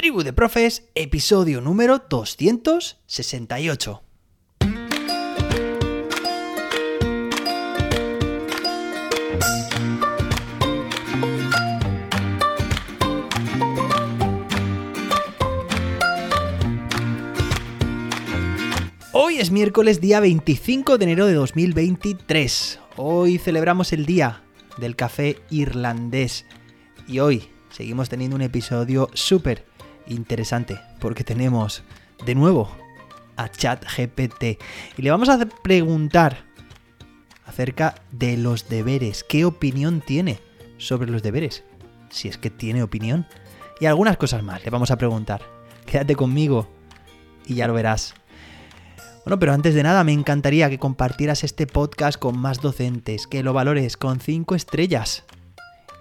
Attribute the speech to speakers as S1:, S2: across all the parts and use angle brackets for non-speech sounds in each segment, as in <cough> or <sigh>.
S1: Tribu de Profes, episodio número 268. Hoy es miércoles día 25 de enero de 2023. Hoy celebramos el día del café irlandés. Y hoy seguimos teniendo un episodio súper interesante porque tenemos de nuevo a ChatGPT y le vamos a preguntar acerca de los deberes. ¿Qué opinión tiene sobre los deberes? Si es que tiene opinión. Y algunas cosas más le vamos a preguntar. Quédate conmigo y ya lo verás. Bueno, pero antes de nada me encantaría que compartieras este podcast con más docentes, que lo valores con 5 estrellas.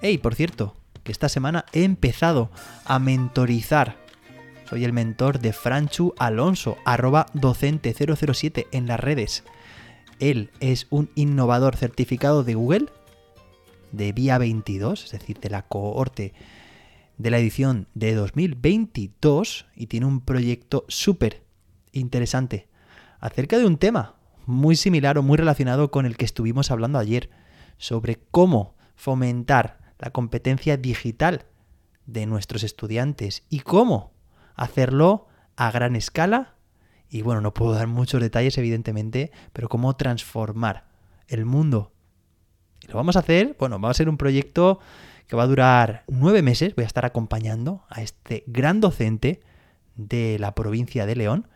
S1: Hey, por cierto, que esta semana he empezado a mentorizar. Soy el mentor de Franchu Alonso, arroba docente007 en las redes. Él es un innovador certificado de Google, de Vía 22, es decir, de la cohorte de la edición de 2022, y tiene un proyecto súper interesante acerca de un tema muy similar o muy relacionado con el que estuvimos hablando ayer, sobre cómo fomentar la competencia digital de nuestros estudiantes y cómo hacerlo a gran escala. Y bueno, no puedo dar muchos detalles evidentemente, pero cómo transformar el mundo. Y lo vamos a hacer, bueno, va a ser un proyecto que va a durar nueve meses. Voy a estar acompañando a este gran docente de la provincia de León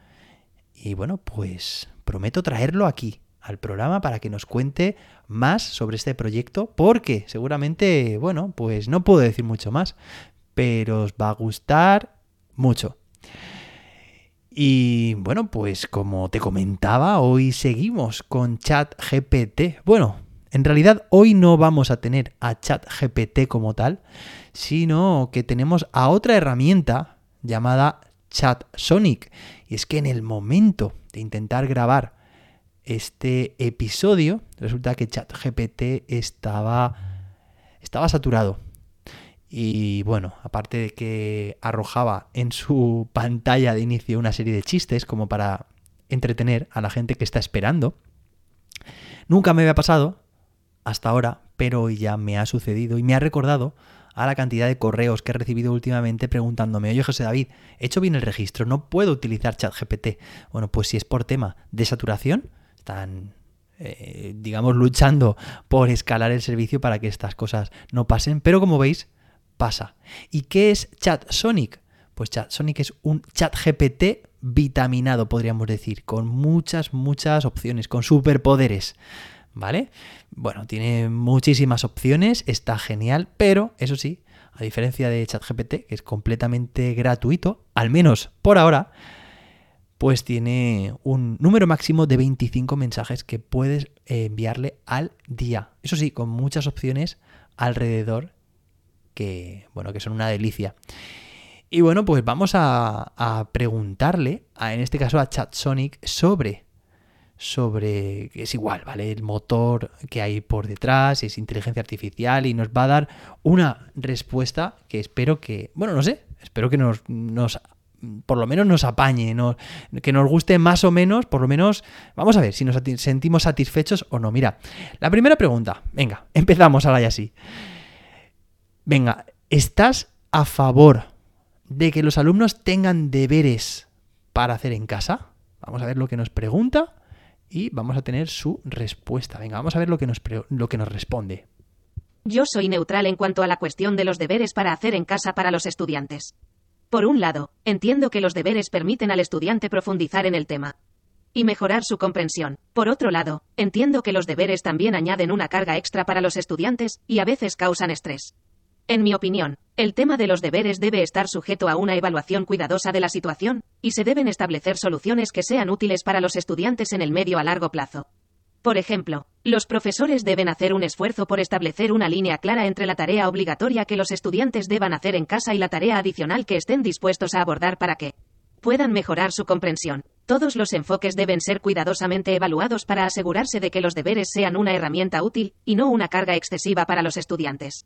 S1: y bueno, pues prometo traerlo aquí al programa para que nos cuente más sobre este proyecto, porque seguramente, bueno, pues no puedo decir mucho más, pero os va a gustar mucho. Y bueno, pues como te comentaba, hoy seguimos con ChatGPT. Bueno, en realidad hoy no vamos a tener a ChatGPT como tal, sino que tenemos a otra herramienta llamada ChatSonic. Y es que en el momento de intentar grabar este episodio, resulta que ChatGPT estaba, estaba saturado. Y bueno, aparte de que arrojaba en su <laughs> pantalla de inicio una serie de chistes como para entretener a la gente que está esperando, nunca me había pasado hasta ahora, pero hoy ya me ha sucedido y me ha recordado a la cantidad de correos que he recibido últimamente preguntándome, oye José David, he hecho bien el registro, no puedo utilizar ChatGPT. Bueno, pues si es por tema de saturación, están eh, digamos, luchando por escalar el servicio para que estas cosas no pasen, pero como veis, pasa. ¿Y qué es ChatSonic? Pues ChatSonic es un ChatGPT vitaminado, podríamos decir, con muchas, muchas opciones, con superpoderes. ¿vale? Bueno, tiene muchísimas opciones, está genial, pero eso sí, a diferencia de ChatGPT, que es completamente gratuito, al menos por ahora, pues tiene un número máximo de 25 mensajes que puedes enviarle al día. Eso sí, con muchas opciones alrededor que, bueno, que son una delicia. Y bueno, pues vamos a, a preguntarle, a, en este caso a ChatSonic, sobre sobre, es igual, ¿vale? El motor que hay por detrás, es inteligencia artificial y nos va a dar una respuesta que espero que, bueno, no sé, espero que nos, nos por lo menos nos apañe, que nos guste más o menos, por lo menos, vamos a ver si nos sentimos satisfechos o no. Mira, la primera pregunta, venga, <laughs> empezamos ahora y así. Venga, ¿estás a favor de que los alumnos tengan deberes para hacer en casa? Vamos a ver lo que nos pregunta y vamos a tener su respuesta. Venga, vamos a ver lo que nos, lo que nos responde.
S2: Yo soy neutral en cuanto a la cuestión de los deberes para hacer en casa para los estudiantes. Por un lado, entiendo que los deberes permiten al estudiante profundizar en el tema y mejorar su comprensión. Por otro lado, entiendo que los deberes también añaden una carga extra para los estudiantes y a veces causan estrés. En mi opinión, el tema de los deberes debe estar sujeto a una evaluación cuidadosa de la situación, y se deben establecer soluciones que sean útiles para los estudiantes en el medio a largo plazo. Por ejemplo, los profesores deben hacer un esfuerzo por establecer una línea clara entre la tarea obligatoria que los estudiantes deban hacer en casa y la tarea adicional que estén dispuestos a abordar para que puedan mejorar su comprensión. Todos los enfoques deben ser cuidadosamente evaluados para asegurarse de que los deberes sean una herramienta útil y no una carga excesiva para los estudiantes.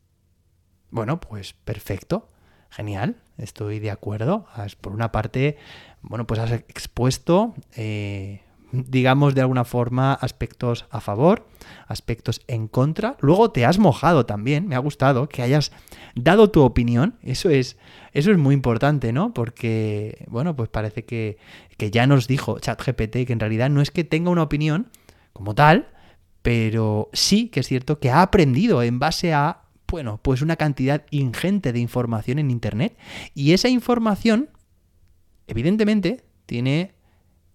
S1: Bueno, pues perfecto. Genial, estoy de acuerdo. Por una parte, bueno, pues has expuesto, eh, digamos de alguna forma, aspectos a favor, aspectos en contra. Luego te has mojado también, me ha gustado que hayas dado tu opinión. Eso es, eso es muy importante, ¿no? Porque, bueno, pues parece que, que ya nos dijo ChatGPT que en realidad no es que tenga una opinión como tal, pero sí que es cierto que ha aprendido en base a bueno, pues una cantidad ingente de información en Internet y esa información, evidentemente, tiene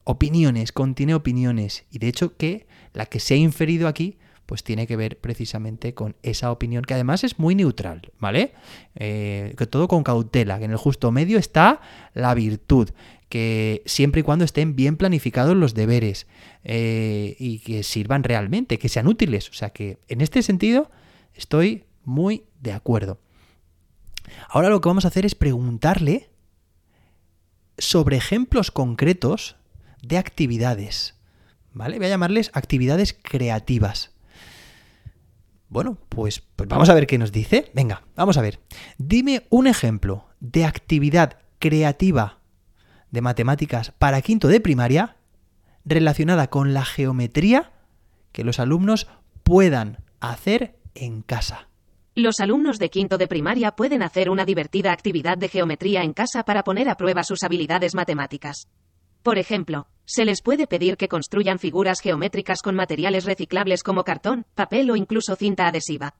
S1: opiniones, contiene opiniones y de hecho que la que se ha inferido aquí pues tiene que ver precisamente con esa opinión que además es muy neutral, ¿vale? Eh, que todo con cautela, que en el justo medio está la virtud, que siempre y cuando estén bien planificados los deberes eh, y que sirvan realmente, que sean útiles. O sea que en este sentido estoy muy de acuerdo. Ahora lo que vamos a hacer es preguntarle sobre ejemplos concretos de actividades. ¿Vale? Voy a llamarles actividades creativas. Bueno, pues, pues, vamos a ver qué nos dice. Venga, vamos a ver. Dime un ejemplo de actividad creativa de matemáticas para quinto de primaria relacionada con la geometría que los alumnos puedan hacer en casa.
S2: Los alumnos de quinto de primaria pueden hacer una divertida actividad de geometría en casa para poner a prueba sus habilidades matemáticas. Por ejemplo, se les puede pedir que construyan figuras geométricas con materiales reciclables como cartón, papel o incluso cinta adhesiva.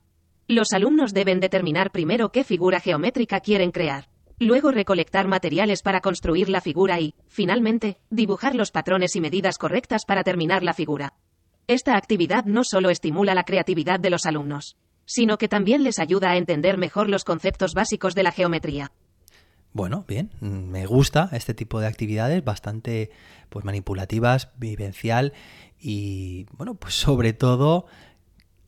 S2: Los alumnos deben determinar primero qué figura geométrica quieren crear. Luego recolectar materiales para construir la figura y, finalmente, dibujar los patrones y medidas correctas para terminar la figura. Esta actividad no solo estimula la creatividad de los alumnos, sino que también les ayuda a entender mejor los conceptos básicos de la geometría.
S1: Bueno, bien, me gusta este tipo de actividades bastante pues manipulativas, vivencial y bueno, pues sobre todo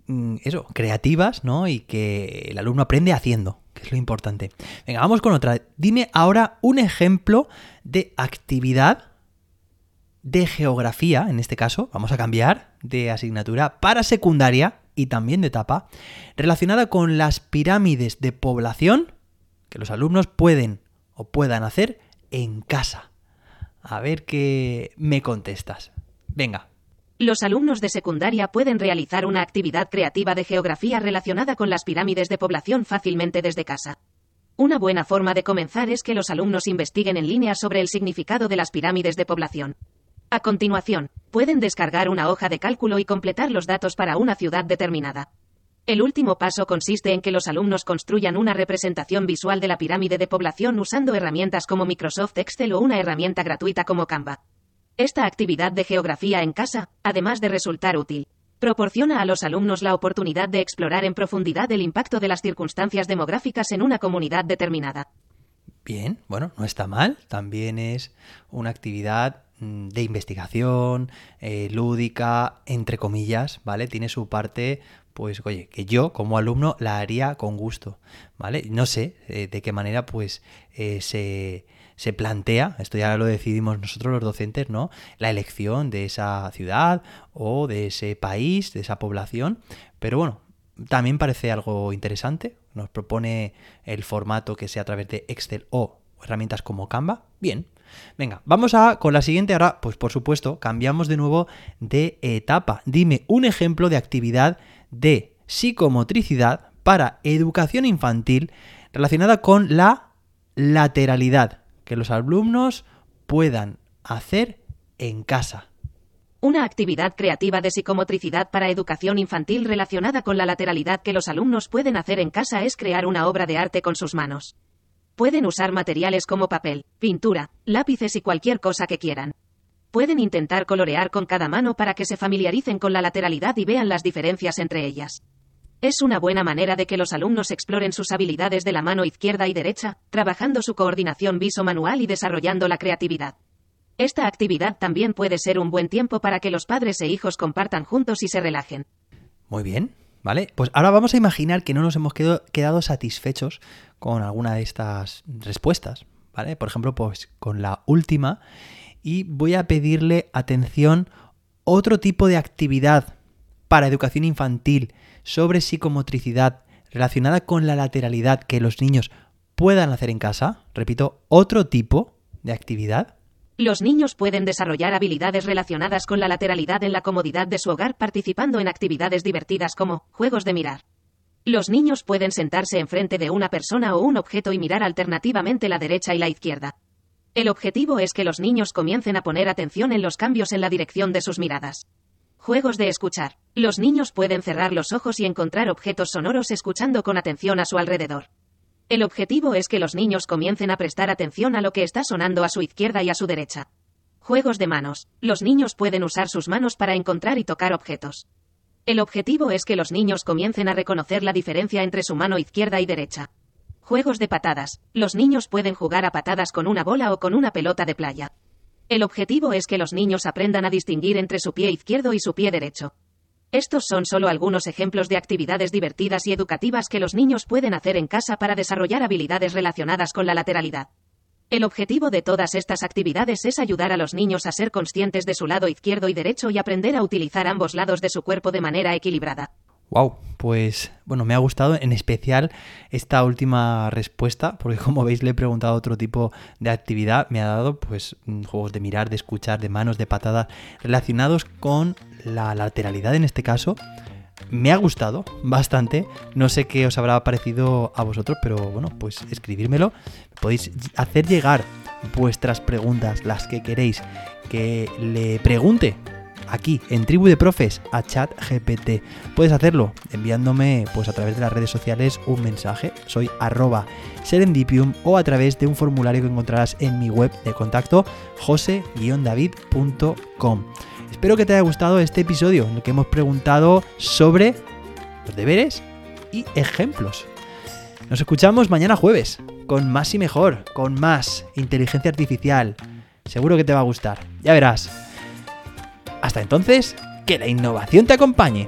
S1: mm, eso, creativas, ¿no? Y que el alumno aprende haciendo, que es lo importante. Venga, vamos con otra. Dime ahora un ejemplo de actividad de geografía, en este caso, vamos a cambiar de asignatura para secundaria y también de etapa, relacionada con las pirámides de población que los alumnos pueden o puedan hacer en casa. A ver qué me contestas. Venga.
S2: Los alumnos de secundaria pueden realizar una actividad creativa de geografía relacionada con las pirámides de población fácilmente desde casa. Una buena forma de comenzar es que los alumnos investiguen en línea sobre el significado de las pirámides de población. A continuación, pueden descargar una hoja de cálculo y completar los datos para una ciudad determinada. El último paso consiste en que los alumnos construyan una representación visual de la pirámide de población usando herramientas como Microsoft Excel o una herramienta gratuita como Canva. Esta actividad de geografía en casa, además de resultar útil, proporciona a los alumnos la oportunidad de explorar en profundidad el impacto de las circunstancias demográficas en una comunidad determinada.
S1: Bien, bueno, no está mal, también es una actividad de investigación, eh, lúdica, entre comillas, ¿vale? Tiene su parte pues oye, que yo como alumno la haría con gusto, ¿vale? No sé eh, de qué manera pues eh, se, se, plantea, esto ya lo decidimos nosotros los docentes, ¿no? La elección de esa ciudad o de ese país, de esa población, pero bueno, también parece algo interesante, nos propone el formato que sea a través de Excel o herramientas como Canva, bien. Venga, vamos a con la siguiente. Ahora, pues por supuesto, cambiamos de nuevo de etapa. Dime un ejemplo de actividad de psicomotricidad para educación infantil relacionada con la lateralidad que los alumnos puedan hacer en casa.
S2: Una actividad creativa de psicomotricidad para educación infantil relacionada con la lateralidad que los alumnos pueden hacer en casa es crear una obra de arte con sus manos. Pueden usar materiales como papel, pintura, lápices y cualquier cosa que quieran. Pueden intentar colorear con cada mano para que se familiaricen con la lateralidad y vean las diferencias entre ellas. Es una buena manera de que los alumnos exploren sus habilidades de la mano izquierda y derecha, trabajando su coordinación viso-manual y desarrollando la creatividad. Esta actividad también puede ser un buen tiempo para que los padres e hijos compartan juntos y se relajen.
S1: Muy bien, ¿vale? Pues ahora vamos a imaginar que no nos hemos quedado satisfechos con alguna de estas respuestas, ¿vale? Por ejemplo, pues con la última y voy a pedirle atención otro tipo de actividad para educación infantil sobre psicomotricidad relacionada con la lateralidad que los niños puedan hacer en casa, repito, otro tipo de actividad.
S2: Los niños pueden desarrollar habilidades relacionadas con la lateralidad en la comodidad de su hogar participando en actividades divertidas como juegos de mirar. Los niños pueden sentarse enfrente de una persona o un objeto y mirar alternativamente la derecha y la izquierda. El objetivo es que los niños comiencen a poner atención en los cambios en la dirección de sus miradas. Juegos de escuchar. Los niños pueden cerrar los ojos y encontrar objetos sonoros escuchando con atención a su alrededor. El objetivo es que los niños comiencen a prestar atención a lo que está sonando a su izquierda y a su derecha. Juegos de manos. Los niños pueden usar sus manos para encontrar y tocar objetos. El objetivo es que los niños comiencen a reconocer la diferencia entre su mano izquierda y derecha. Juegos de patadas. Los niños pueden jugar a patadas con una bola o con una pelota de playa. El objetivo es que los niños aprendan a distinguir entre su pie izquierdo y su pie derecho. Estos son solo algunos ejemplos de actividades divertidas y educativas que los niños pueden hacer en casa para desarrollar habilidades relacionadas con la lateralidad. El objetivo de todas estas actividades es ayudar a los niños a ser conscientes de su lado izquierdo y derecho y aprender a utilizar ambos lados de su cuerpo de manera equilibrada.
S1: Wow, pues bueno, me ha gustado en especial esta última respuesta, porque como veis le he preguntado otro tipo de actividad, me ha dado pues juegos de mirar, de escuchar, de manos, de patadas, relacionados con la lateralidad en este caso. Me ha gustado bastante, no sé qué os habrá parecido a vosotros, pero bueno, pues escribírmelo. Podéis hacer llegar vuestras preguntas, las que queréis que le pregunte aquí en Tribu de Profes a ChatGPT. Puedes hacerlo enviándome pues a través de las redes sociales un mensaje, soy arroba serendipium o a través de un formulario que encontrarás en mi web de contacto jose-david.com. Espero que te haya gustado este episodio en el que hemos preguntado sobre los deberes y ejemplos. Nos escuchamos mañana jueves con más y mejor, con más inteligencia artificial. Seguro que te va a gustar. Ya verás. Hasta entonces, que la innovación te acompañe.